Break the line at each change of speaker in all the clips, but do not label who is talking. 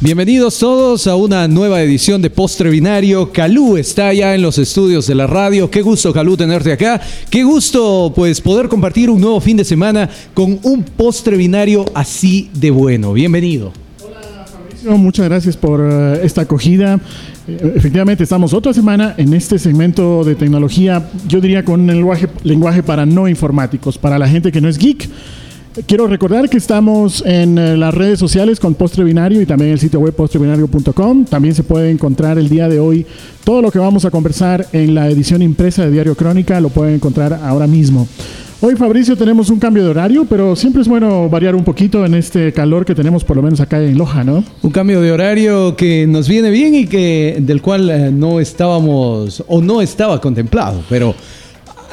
Bienvenidos todos a una nueva edición de Postre Binario. Calú está ya en los estudios de la radio. Qué gusto, Calú, tenerte acá. Qué gusto, pues, poder compartir un nuevo fin de semana con un postre binario así de bueno. Bienvenido.
Hola, Fabricio. Muchas gracias por uh, esta acogida. Eh, efectivamente, estamos otra semana en este segmento de tecnología, yo diría con un lenguaje para no informáticos, para la gente que no es geek. Quiero recordar que estamos en eh, las redes sociales con Postre Binario y también el sitio web postrebinario.com. También se puede encontrar el día de hoy todo lo que vamos a conversar en la edición impresa de Diario Crónica. Lo pueden encontrar ahora mismo. Hoy, Fabricio, tenemos un cambio de horario, pero siempre es bueno variar un poquito en este calor que tenemos, por lo menos acá en Loja, ¿no?
Un cambio de horario que nos viene bien y que del cual eh, no estábamos o no estaba contemplado, pero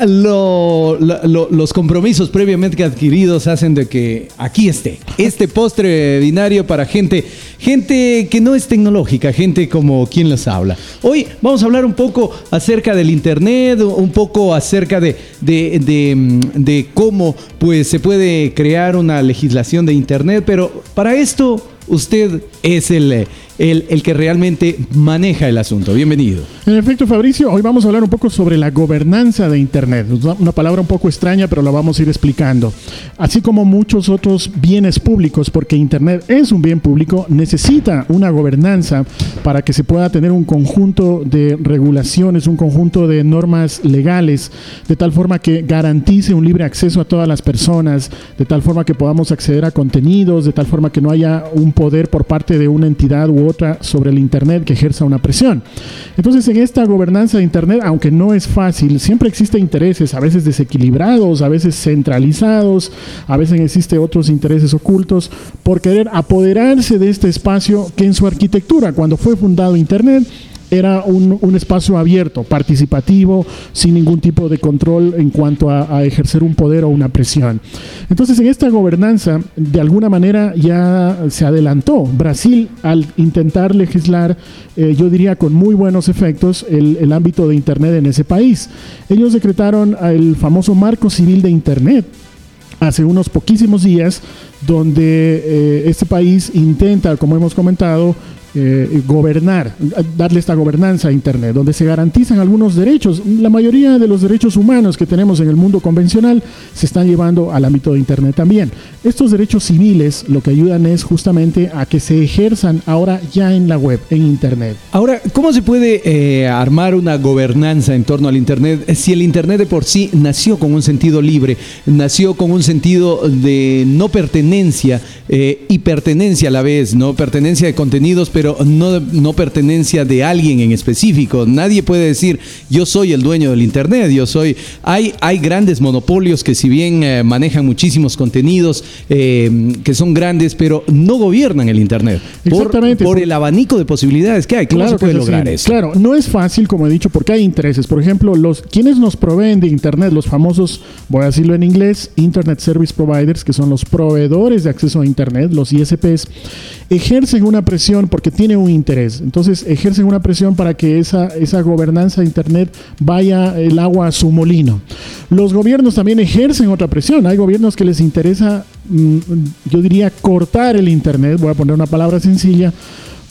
lo, lo, los compromisos previamente adquiridos hacen de que aquí esté. Este postre binario para gente, gente que no es tecnológica, gente como quien les habla. Hoy vamos a hablar un poco acerca del Internet, un poco acerca de, de, de, de cómo pues, se puede crear una legislación de Internet, pero para esto usted es el el, el, que realmente maneja el asunto. Bienvenido.
En efecto, Fabricio, hoy vamos a hablar un poco sobre la gobernanza de Internet. Una palabra un poco extraña, pero la vamos a ir explicando. Así como muchos otros bienes públicos, porque Internet es un bien público, necesita una gobernanza para que se pueda tener un conjunto de regulaciones, un conjunto de normas legales, de tal forma que garantice un libre acceso a todas las personas, de tal forma que podamos acceder a contenidos, de tal forma que no haya un poder por parte de una entidad u otra sobre el Internet que ejerza una presión. Entonces, en esta gobernanza de Internet, aunque no es fácil, siempre existen intereses, a veces desequilibrados, a veces centralizados, a veces existen otros intereses ocultos por querer apoderarse de este espacio que en su arquitectura, cuando fue fundado Internet, era un, un, espacio abierto, participativo, sin ningún tipo de control en cuanto a, ejercer un poder o una presión. Entonces, en esta gobernanza, de alguna manera ya se adelantó. Brasil, al intentar legislar, eh, yo diría con muy buenos efectos, el, el ámbito de Internet en ese país. Ellos decretaron el famoso marco civil de Internet hace unos poquísimos días, donde eh, este país intenta, como hemos comentado, eh, gobernar, darle esta gobernanza a Internet, donde se garantizan algunos derechos. La mayoría de los derechos humanos que tenemos en el mundo convencional se están llevando al ámbito de Internet también. Estos derechos civiles lo que ayudan es justamente a que se ejerzan ahora ya en la web, en Internet.
Ahora, ¿cómo se puede eh, armar una gobernanza en torno al Internet si el Internet de por sí nació con un sentido libre, nació con un sentido de no pertenencia eh, y pertenencia a la vez, no pertenencia de contenidos, pero pero no, no pertenencia de alguien en específico. Nadie puede decir, yo soy el dueño del Internet, yo soy... Hay, hay grandes monopolios que si bien eh, manejan muchísimos contenidos, eh, que son grandes, pero no gobiernan el Internet.
Exactamente.
Por, por el abanico de posibilidades que hay. ¿Cómo
claro
se puede
que
lograr eso?
Claro, no es fácil, como he dicho, porque hay intereses. Por ejemplo, los quienes nos proveen de Internet, los famosos, voy a decirlo en inglés, Internet Service Providers, que son los proveedores de acceso a Internet, los ISPs, ejercen una presión porque tiene un interés. Entonces ejercen una presión para que esa, esa gobernanza de Internet vaya el agua a su molino. Los gobiernos también ejercen otra presión. Hay gobiernos que les interesa, mmm, yo diría, cortar el Internet, voy a poner una palabra sencilla,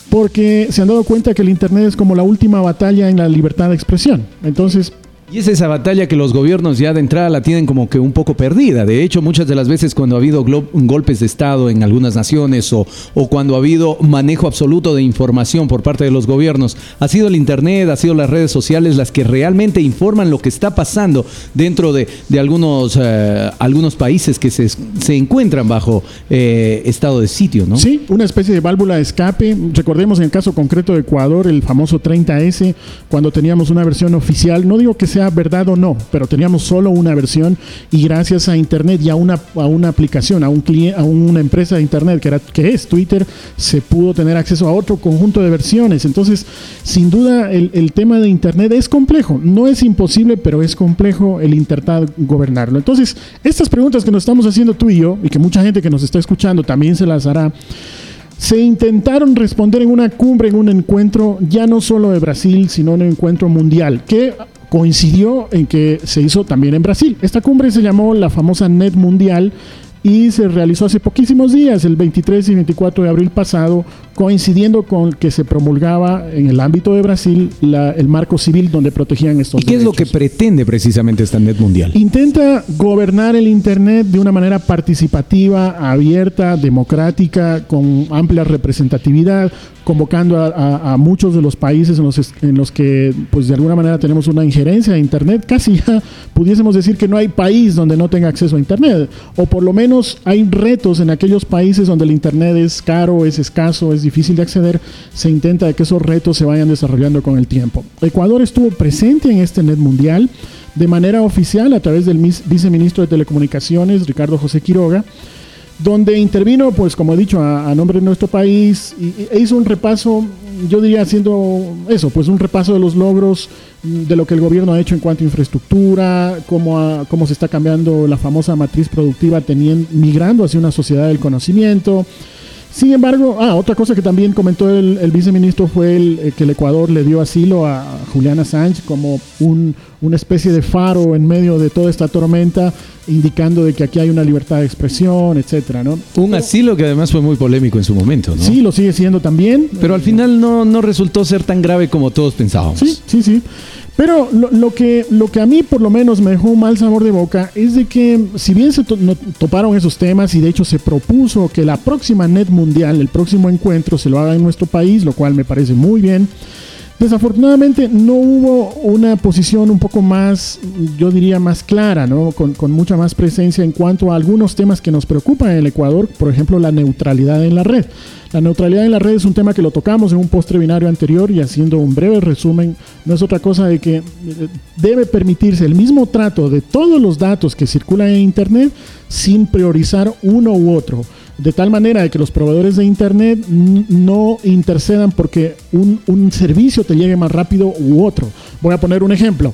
porque se han dado cuenta que el Internet es como la última batalla en la libertad de expresión. Entonces,
y es esa batalla que los gobiernos ya de entrada la tienen como que un poco perdida. De hecho, muchas de las veces cuando ha habido golpes de Estado en algunas naciones o, o, cuando ha habido manejo absoluto de información por parte de los gobiernos, ha sido el Internet, ha sido las redes sociales las que realmente informan lo que está pasando dentro de, de algunos, eh, algunos países que se, se encuentran bajo eh, estado de sitio. ¿no?
Sí, una especie de válvula de escape. Recordemos en el caso concreto de Ecuador, el famoso 30S, cuando teníamos una versión oficial, no digo que sea verdad o no, pero teníamos solo una versión y gracias a Internet y a una, a una aplicación, a, un cliente, a una empresa de Internet que, era, que es Twitter, se pudo tener acceso a otro conjunto de versiones. Entonces, sin duda, el, el tema de Internet es complejo. No es imposible, pero es complejo el intentar gobernarlo. Entonces, estas preguntas que nos estamos haciendo tú y yo, y que mucha gente que nos está escuchando también se las hará, se intentaron responder en una cumbre, en un encuentro ya no solo de Brasil, sino en un encuentro mundial, que coincidió en que se hizo también en Brasil. Esta cumbre se llamó la famosa Net Mundial y se realizó hace poquísimos días, el 23 y 24 de abril pasado, coincidiendo con que se promulgaba en el ámbito de Brasil el marco civil donde protegían estos
¿Y qué es lo que pretende precisamente esta net mundial?
Intenta gobernar el Internet de una manera participativa, abierta, democrática, con amplia representatividad, convocando a, muchos de los países en los, en los que, pues de alguna manera tenemos una injerencia de Internet. Casi ya pudiésemos decir que no hay país donde no tenga acceso a Internet, o por lo menos hay retos en aquellos países donde el Internet es caro, es escaso, es difícil de acceder. Se intenta de que esos retos se vayan desarrollando con el tiempo. Ecuador estuvo presente en este Net Mundial de manera oficial a través del viceministro de Telecomunicaciones, Ricardo José Quiroga donde intervino, pues como he dicho, a, nombre de nuestro país e hizo un repaso, yo diría haciendo eso, pues un repaso de los logros de lo que el gobierno ha hecho en cuanto a infraestructura, cómo, cómo se está cambiando la famosa matriz productiva teniendo, migrando hacia una sociedad del conocimiento. Sin embargo, ah, otra cosa que también comentó el, viceministro fue el, eh, que el Ecuador le dio asilo a Juliana Sánchez como un, una especie de faro en medio de toda esta tormenta, indicando de que aquí hay una libertad de expresión, etcétera, ¿no?
Un asilo que además fue muy polémico en su momento, ¿no?
Sí, lo sigue siendo también.
Pero al final no, no resultó ser tan grave como todos pensábamos.
Sí, sí, sí. Pero lo, que, lo que a mí por lo menos me dejó un mal sabor de boca es de que si bien se toparon esos temas y de hecho se propuso que la próxima net mundial, el próximo encuentro se lo haga en nuestro país, lo cual me parece muy bien, Desafortunadamente no hubo una posición un poco más, yo diría, más clara, ¿no? con, con, mucha más presencia en cuanto a algunos temas que nos preocupan en el Ecuador, por ejemplo, la neutralidad en la red. La neutralidad en la red es un tema que lo tocamos en un postre binario anterior y haciendo un breve resumen, no es otra cosa de que eh, debe permitirse el mismo trato de todos los datos que circulan en Internet sin priorizar uno u otro de tal manera que los proveedores de Internet no intercedan porque un, un, servicio te llegue más rápido u otro. Voy a poner un ejemplo.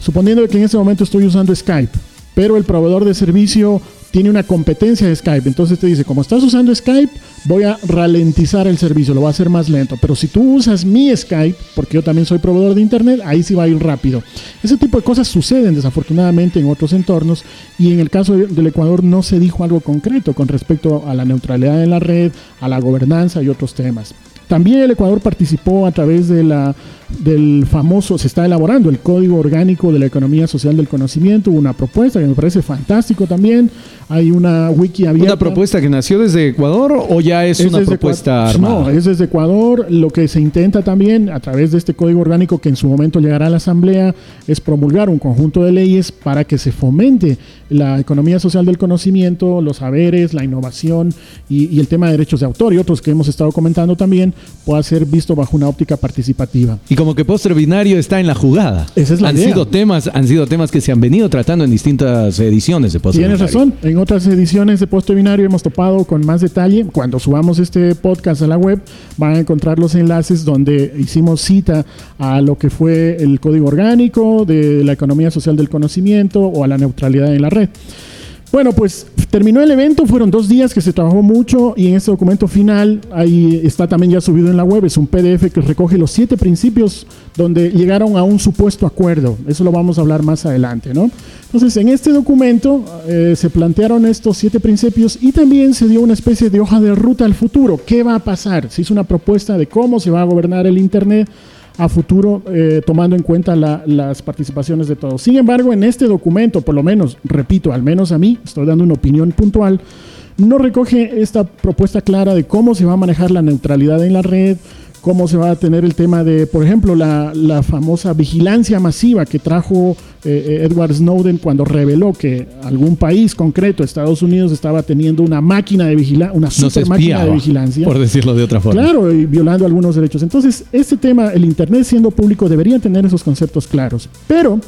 Suponiendo que en este momento estoy usando Skype, pero el proveedor de servicio tiene una competencia de Skype. Entonces te dice, como estás usando Skype, voy a ralentizar el servicio, lo voy a hacer más lento. Pero si tú usas mi Skype, porque yo también soy proveedor de Internet, ahí sí va a ir rápido. Ese tipo de cosas suceden desafortunadamente en otros entornos y en el caso del Ecuador no se dijo algo concreto con respecto a la neutralidad de la red, a la gobernanza y otros temas. También el Ecuador participó a través de la, del famoso, se está elaborando el Código Orgánico de la Economía Social del Conocimiento, una propuesta que me parece fantástico también. Hay una wiki abierta.
¿Una propuesta que nació desde Ecuador o ya es, una propuesta armada?
No, es desde Ecuador. Lo que se intenta también a través de este Código Orgánico que en su momento llegará a la Asamblea es promulgar un conjunto de leyes para que se fomente la economía social del conocimiento, los saberes, la innovación y, y el tema de derechos de autor y otros que hemos estado comentando también pueda ser visto bajo una óptica participativa.
Y como que postre binario está en la jugada.
Esa es la
han sido temas, han sido temas que se han venido tratando en distintas ediciones de postre
Tienes razón. En otras ediciones de postre binario hemos topado con más detalle. Cuando subamos este podcast a la web, van a encontrar los enlaces donde hicimos cita a lo que fue el código orgánico de la economía social del conocimiento o a la neutralidad en la red. Bueno, pues terminó el evento, fueron dos días que se trabajó mucho y en este documento final, ahí está también ya subido en la web, es un PDF que recoge los siete principios donde llegaron a un supuesto acuerdo. Eso lo vamos a hablar más adelante, ¿no? Entonces, en este documento eh, se plantearon estos siete principios y también se dio una especie de hoja de ruta al futuro. ¿Qué va a pasar? Se hizo una propuesta de cómo se va a gobernar el Internet a futuro eh, tomando en cuenta las participaciones de todos. Sin embargo, en este documento, por lo menos, repito, al menos a mí, estoy dando una opinión puntual, no recoge esta propuesta clara de cómo se va a manejar la neutralidad en la red, cómo se va a tener el tema de, por ejemplo, la, famosa vigilancia masiva que trajo eh, eh, Edward Snowden cuando reveló que algún país concreto, Estados Unidos, estaba teniendo una máquina de vigilancia, una super máquina de vigilancia.
Por decirlo de otra forma.
Claro, y violando algunos derechos. Entonces, este tema, el Internet siendo público, debería tener esos conceptos claros. Pero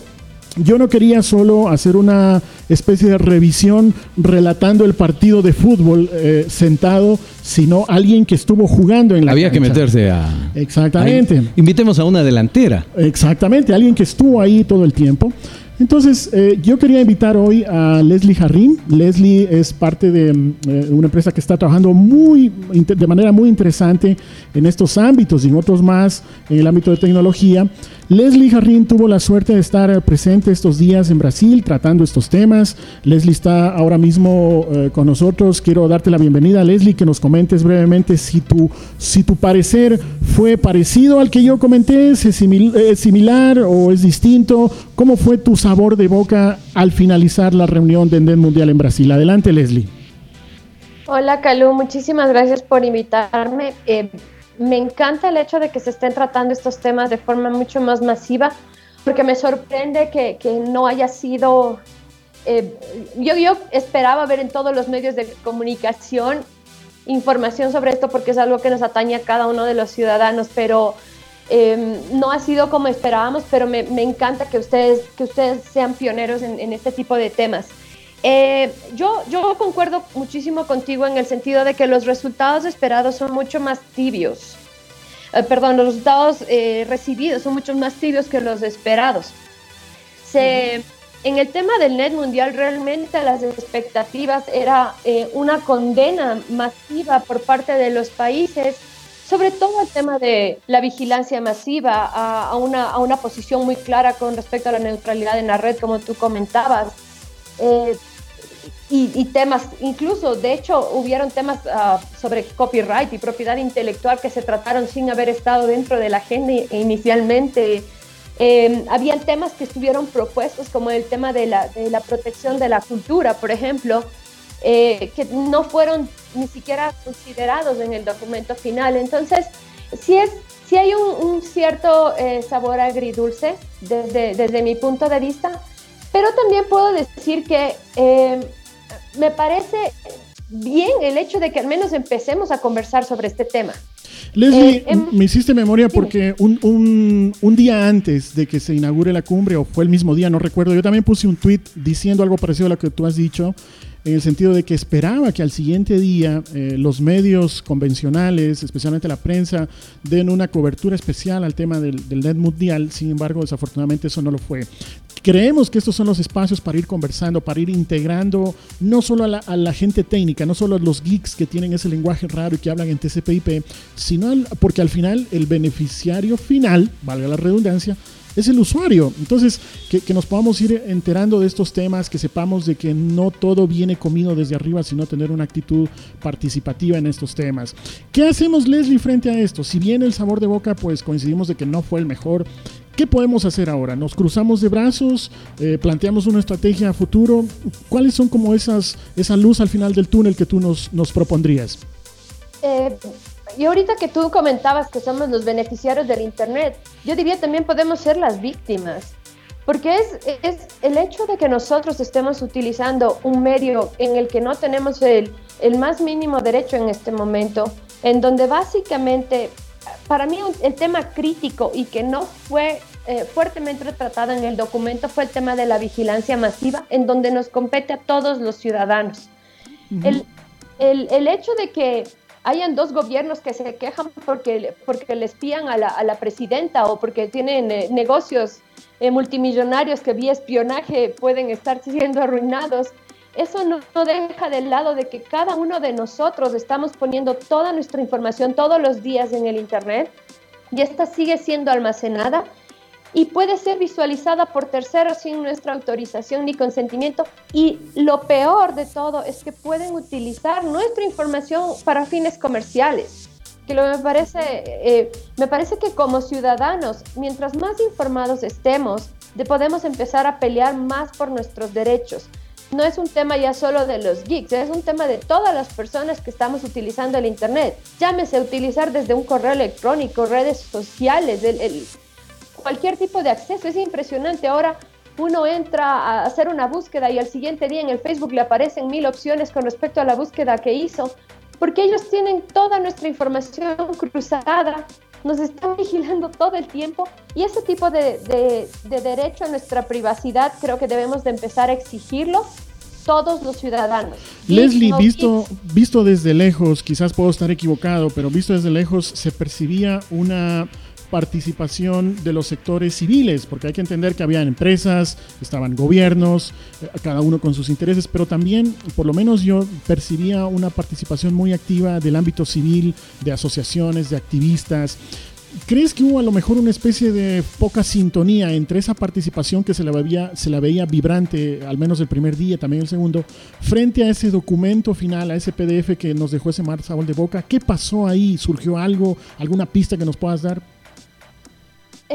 yo no quería solo hacer una especie de revisión relatando el partido de fútbol eh, sentado, sino alguien que estuvo jugando en la
Había que meterse a...
Exactamente.
invitemos a una delantera.
Exactamente, alguien que estuvo ahí todo el tiempo. Entonces, eh, yo quería invitar hoy a Leslie Jarrín. Leslie es parte de eh, una empresa que está trabajando muy, de manera muy interesante en estos ámbitos y en otros más en el ámbito de tecnología. Leslie Jarrín tuvo la suerte de estar presente estos días en Brasil tratando estos temas. Leslie está ahora mismo eh, con nosotros. Quiero darte la bienvenida, Leslie, que nos comentes brevemente si tu, si tu parecer fue parecido al que yo comenté, es, similar o es distinto. ¿Cómo fue tu sabor de boca al finalizar la reunión de NET Mundial en Brasil? Adelante, Leslie.
Hola, Calú. Muchísimas gracias por invitarme. Eh, me encanta el hecho de que se estén tratando estos temas de forma mucho más masiva, porque me sorprende que, que no haya sido... Eh, yo, yo esperaba ver en todos los medios de comunicación información sobre esto porque es algo que nos atañe a cada uno de los ciudadanos, pero eh, no ha sido como esperábamos, pero me, me, encanta que ustedes, que ustedes sean pioneros en, en este tipo de temas. Eh, yo, yo concuerdo muchísimo contigo en el sentido de que los resultados esperados son mucho más tibios. Eh, perdón, los resultados eh, recibidos son mucho más tibios que los esperados. Se, En el tema del net mundial, realmente las expectativas era una condena masiva por parte de los países, sobre todo el tema de la vigilancia masiva, a, a, una, a una posición muy clara con respecto a la neutralidad en la red, como tú comentabas. Y, temas, incluso de hecho hubieron temas uh, sobre copyright y propiedad intelectual que se trataron sin haber estado dentro de la agenda inicialmente. Eh, habían temas que estuvieron propuestos como el tema de la, de la protección de la cultura, por ejemplo, eh, que no fueron ni siquiera considerados en el documento final. Entonces, sí, es, sí hay un, cierto eh, sabor agridulce desde, desde mi punto de vista, pero también puedo decir que eh, me parece bien el hecho de que al menos empecemos a conversar sobre este tema.
Leslie, eh, em, me hiciste memoria porque un, un, un, día antes de que se inaugure la cumbre, o fue el mismo día, no recuerdo, yo también puse un tweet diciendo algo parecido a lo que tú has dicho, en el sentido de que esperaba que al siguiente día eh, los medios convencionales, especialmente la prensa, den una cobertura especial al tema del, del net mundial, sin embargo, desafortunadamente eso no lo fue. Creemos que estos son los espacios para ir conversando, para ir integrando no solo a la, a la, gente técnica, no solo a los geeks que tienen ese lenguaje raro y que hablan en TCP/IP, sino al, porque al final el beneficiario final, valga la redundancia, es el usuario. Entonces, que, que, nos podamos ir enterando de estos temas, que sepamos de que no todo viene comido desde arriba, sino tener una actitud participativa en estos temas. ¿Qué hacemos, Leslie, frente a esto? Si bien el sabor de boca, pues coincidimos de que no fue el mejor. ¿Qué podemos hacer ahora? ¿Nos cruzamos de brazos? Eh, ¿Planteamos una estrategia a futuro? ¿Cuáles son como esas, esa luz al final del túnel que tú nos, nos propondrías?
Eh, y ahorita que tú comentabas que somos los beneficiarios del Internet, yo diría también podemos ser las víctimas. Porque es, es el hecho de que nosotros estemos utilizando un medio en el que no tenemos el, el más mínimo derecho en este momento, en donde básicamente, para mí el tema crítico y que no fue eh, fuertemente tratado en el documento fue el tema de la vigilancia masiva, en donde nos compete a todos los ciudadanos. Uh -huh. el, el, el hecho de que hayan dos gobiernos que se quejan porque, porque le espían a la, a la presidenta o porque tienen eh, negocios eh, multimillonarios que vía espionaje pueden estar siendo arruinados. Eso no, no, deja del lado de que cada uno de nosotros estamos poniendo toda nuestra información todos los días en el Internet y esta sigue siendo almacenada y puede ser visualizada por terceros sin nuestra autorización ni consentimiento. Y lo peor de todo es que pueden utilizar nuestra información para fines comerciales. Que lo me parece, eh, me parece que como ciudadanos, mientras más informados estemos, de podemos empezar a pelear más por nuestros derechos. No es un tema ya solo de los geeks, es un tema de todas las personas que estamos utilizando el Internet. Llámese utilizar desde un correo electrónico, redes sociales, el, el cualquier tipo de acceso. Es impresionante. Ahora uno entra a hacer una búsqueda y al siguiente día en el Facebook le aparecen mil opciones con respecto a la búsqueda que hizo, porque ellos tienen toda nuestra información cruzada, nos están vigilando todo el tiempo y ese tipo de, de, de derecho a nuestra privacidad creo que debemos de empezar a exigirlo todos los ciudadanos.
Leslie, visto, visto desde lejos, quizás puedo estar equivocado, pero visto desde lejos se percibía una participación de los sectores civiles, porque hay que entender que había empresas, estaban gobiernos, eh, cada uno con sus intereses, pero también, por lo menos yo percibía una participación muy activa del ámbito civil, de asociaciones, de activistas. ¿crees que hubo a lo mejor una especie de poca sintonía entre esa participación que se la, veía, se la veía vibrante, al menos el primer día, también el segundo, frente a ese documento final, a ese PDF que nos dejó ese mar sabor de boca? ¿Qué pasó ahí? ¿Surgió algo? ¿Alguna pista que nos puedas dar?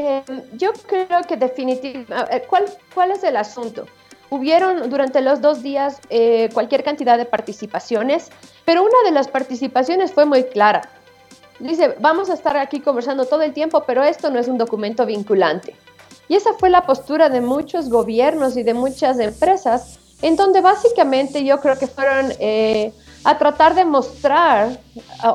Em, yo creo que definitivamente, ¿cuál, ¿cuál es el asunto? Hubieron durante los dos días eh, cualquier cantidad de participaciones, pero una de las participaciones fue muy clara. Dice, vamos a estar aquí conversando todo el tiempo, pero esto no es un documento vinculante. Y esa fue la postura de muchos gobiernos y de muchas empresas, en donde básicamente yo creo que fueron eh, a tratar de mostrar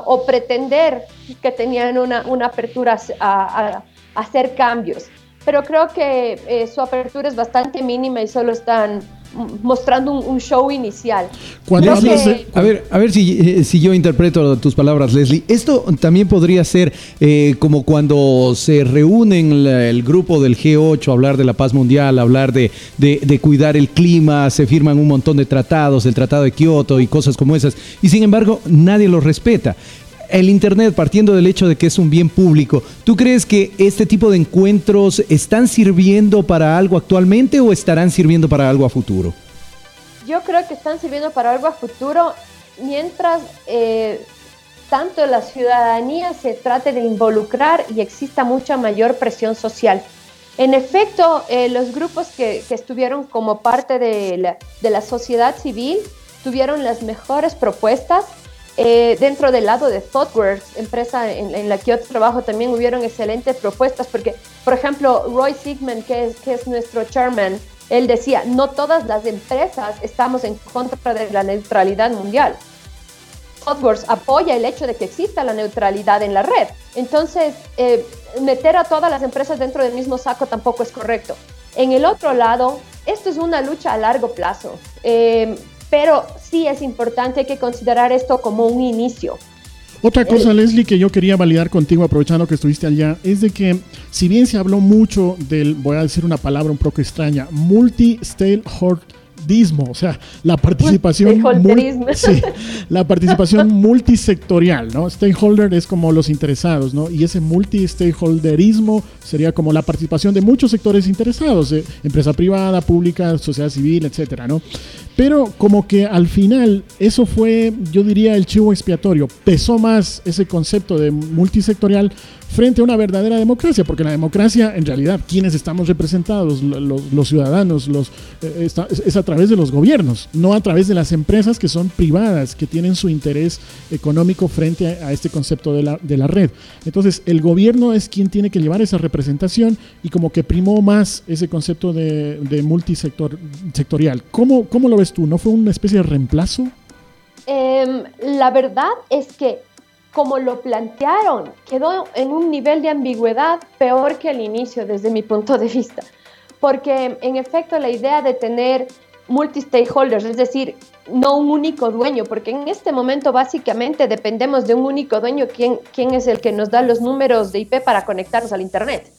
o pretender que tenían una, una apertura a, a hacer cambios pero creo que eh, su apertura es bastante mínima y solo están mostrando un, show inicial.
Cuando A ver, a ver si, eh, si, yo interpreto tus palabras, Leslie. Esto también podría ser eh, como cuando se reúnen el grupo del G8 a hablar de la paz mundial, hablar de, de, de, cuidar el clima, se firman un montón de tratados, el Tratado de Kioto y cosas como esas, y sin embargo nadie los respeta el Internet, partiendo del hecho de que es un bien público, ¿tú crees que este tipo de encuentros están sirviendo para algo actualmente o estarán sirviendo para algo a futuro?
Yo creo que están sirviendo para algo a futuro mientras eh, tanto la ciudadanía se trate de involucrar y exista mucha mayor presión social. En efecto, eh, los grupos que, estuvieron como parte de la sociedad civil tuvieron las mejores propuestas eh, dentro del lado de ThoughtWorks, empresa en, la que yo trabajo, también hubieron excelentes propuestas, porque, por ejemplo, Roy es, que es nuestro chairman, él decía, no todas las empresas estamos en contra de la neutralidad mundial. ThoughtWorks apoya el hecho de que exista la neutralidad en la red. Entonces, eh, meter a todas las empresas dentro del mismo saco tampoco es correcto. En el otro lado, esto es una lucha a largo plazo. Eh, pero sí es importante que considerar esto como un inicio.
Otra cosa, Leslie, que yo quería validar contigo, aprovechando que estuviste allá, es de que si bien se habló mucho del, voy a decir una palabra un poco extraña, multi-stakeholder o sea, la participación, sí, la participación multisectorial, ¿no? Stakeholder es como los interesados, ¿no? Y ese multi-stakeholderismo sería como la participación de muchos sectores interesados, eh, empresa privada, pública, sociedad civil, etcétera, ¿no? Pero como que al final eso fue, yo diría, el chivo expiatorio. Pesó más ese concepto de multisectorial frente a una verdadera democracia, porque la democracia, en realidad, quienes estamos representados, los, ciudadanos, los, eh, es a través de los gobiernos, no a través de las empresas que son privadas, que tienen su interés económico frente a, este concepto de la, de la, red. Entonces, el gobierno es quien tiene que llevar esa representación y como que primó más ese concepto de, de multisector sectorial. ¿Cómo, ¿Cómo lo ves ¿No fue una especie de reemplazo?
Em, la verdad es que como lo plantearon, quedó en un nivel de ambigüedad peor que al inicio desde mi punto de vista. Porque en efecto la idea de tener multi-stakeholders, es decir, no un único dueño, porque en este momento básicamente dependemos de un único dueño, quien, quien es el que nos da los números de IP para conectarnos al Internet,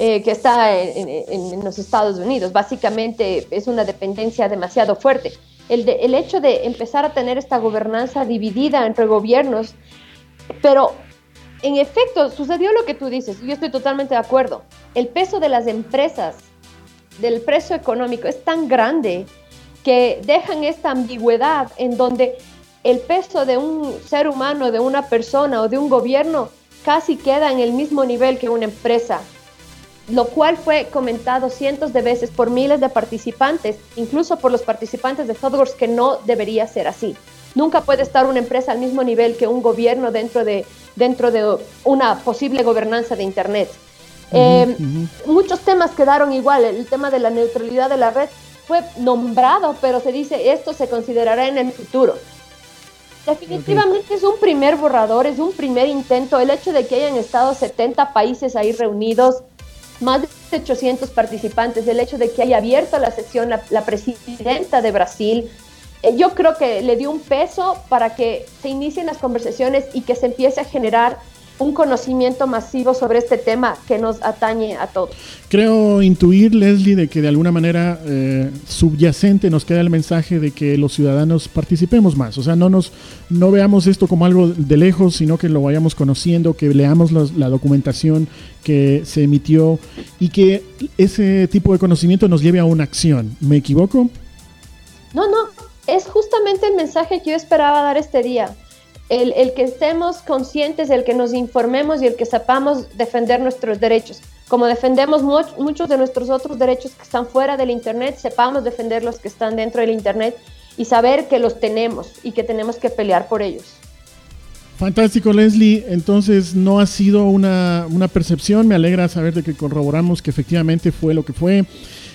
eh, que está en, los Estados Unidos. Básicamente es una dependencia demasiado fuerte. El hecho de empezar a tener esta gobernanza dividida entre gobiernos pero en efecto, sucedió lo que tú dices, yo estoy totalmente de acuerdo. El peso de las empresas, del precio económico, es tan grande que dejan esta ambigüedad en donde el peso de un ser humano, de una persona o de un gobierno casi queda en el mismo nivel que una empresa, lo cual fue comentado cientos de veces por miles de participantes, incluso por los participantes de ThoughtWorks, que no debería ser así. Nunca puede estar una empresa al mismo nivel que un gobierno dentro de, dentro de una posible gobernanza de Internet. Eh, muchos temas quedaron igual. El tema de la neutralidad de la red fue nombrado, pero se dice esto se considerará en el futuro. Definitivamente es un primer borrador, es un primer intento. El hecho de que hayan estado 70 países ahí reunidos, más de 800 participantes, el hecho de que haya abierto la sesión la presidenta de Brasil, eh, yo creo que le dio un peso para que se inicien las conversaciones y que se empiece a generar un conocimiento masivo sobre este tema que nos atañe a todos.
Creo intuir, Leslie, de que de alguna manera eh, subyacente nos queda el mensaje de que los ciudadanos participemos más. O sea, no nos no veamos esto como algo de lejos, sino que lo vayamos conociendo, que leamos la documentación que se emitió y que ese tipo de conocimiento nos lleve a una acción. ¿Me equivoco?
No, no, es justamente el mensaje que yo esperaba dar este día el, que estemos conscientes, el que nos informemos y el que sepamos defender nuestros derechos. Como defendemos muchos de nuestros otros derechos que están fuera del Internet, sepamos defender los que están dentro del Internet y saber que los tenemos y que tenemos que pelear por ellos.
Fantástico, Leslie. Entonces, no ha sido una, una percepción. Me alegra saber de que corroboramos que efectivamente fue lo que fue.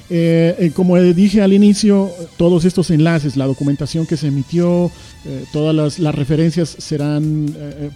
Eh, eh, como dije al inicio, todos estos enlaces, la documentación que se emitió, eh, todas las, referencias serán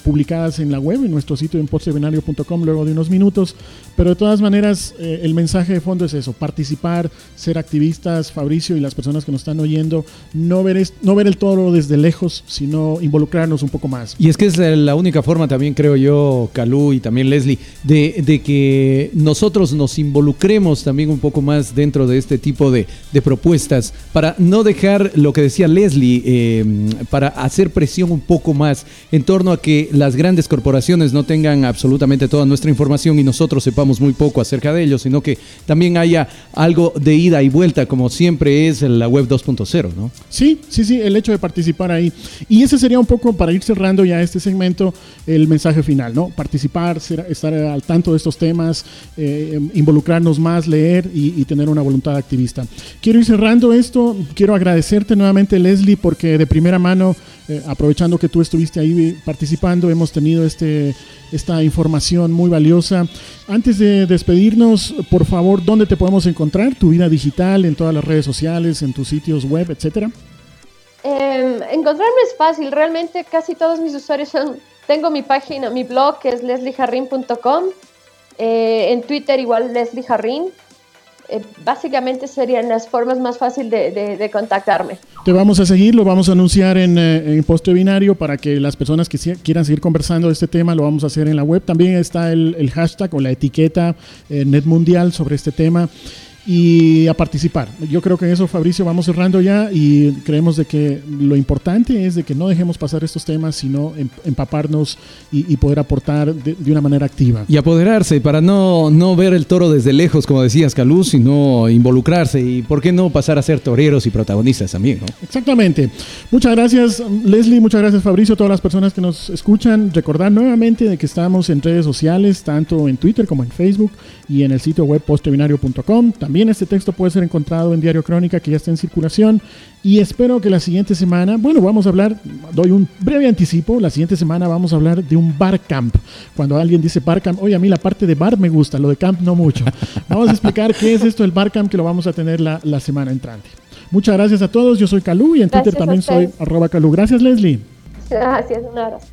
publicadas en la web, en nuestro sitio en postseminario.com luego de unos minutos. Pero de todas maneras, el mensaje de fondo es eso, participar, ser activistas, Fabricio y las personas que nos están oyendo, no ver, no ver el toro desde lejos, sino involucrarnos un poco más.
Y es que es la única forma también, creo yo, Calú y también Leslie, de, de que nosotros nos involucremos también un poco más dentro de este tipo de, propuestas para no dejar lo que decía Leslie, eh, para hacer presión un poco más en torno a que las grandes corporaciones no tengan absolutamente toda nuestra información y nosotros sepamos muy poco acerca de ellos, sino que también haya algo de ida y vuelta, como siempre es la web 2.0, ¿no?
Sí, sí, sí, el hecho de participar ahí. Y ese sería un poco, para ir cerrando ya este segmento, el mensaje final, ¿no? Participar, estar al tanto de estos temas, eh, involucrarnos más, leer y, y tener una voluntad activista. Quiero ir cerrando esto, quiero agradecerte nuevamente Leslie porque de primera mano, eh, aprovechando que tú estuviste ahí participando, hemos tenido este, esta información muy valiosa. Antes de despedirnos, por favor, ¿dónde te podemos encontrar? Tu vida digital, en todas las redes sociales, en tus sitios web, etcétera.
Em, encontrarme es fácil, realmente casi todos mis usuarios son, tengo mi página, mi blog que es lesliejarrin.com, eh, en Twitter igual Leslie eh, básicamente serían las formas más fáciles de, contactarme.
Te vamos a seguir, lo vamos a anunciar en, eh, en binario para que las personas que quieran seguir conversando de este tema lo vamos a hacer en la web. También está el, hashtag o la etiqueta eh, Net Mundial sobre este tema y a participar. Yo creo que en eso, Fabricio, vamos cerrando ya y creemos de que lo importante es de que no dejemos pasar estos temas, sino em, empaparnos y, poder aportar de, una manera activa.
Y apoderarse para no, no ver el toro desde lejos, como decías, Calú, sino involucrarse y, ¿por qué no pasar a ser toreros y protagonistas también? ¿no?
Exactamente. Muchas gracias, Leslie, muchas gracias, Fabricio, todas las personas que nos escuchan. Recordar nuevamente de que estamos en redes sociales, tanto en Twitter como en Facebook y en el sitio web postebinario.com. También este texto puede ser encontrado en Diario Crónica, que ya está en circulación. Y espero que la siguiente semana, bueno, vamos a hablar, doy un breve anticipo, la siguiente semana vamos a hablar de un bar camp. Cuando alguien dice bar camp, oye, a mí la parte de bar me gusta, lo de camp no mucho. Vamos a explicar qué es esto del bar camp, que lo vamos a tener la, semana entrante. Muchas gracias a todos, yo soy Calú y en Twitter también soy arroba Calú. Gracias, Leslie.
Gracias, un abrazo.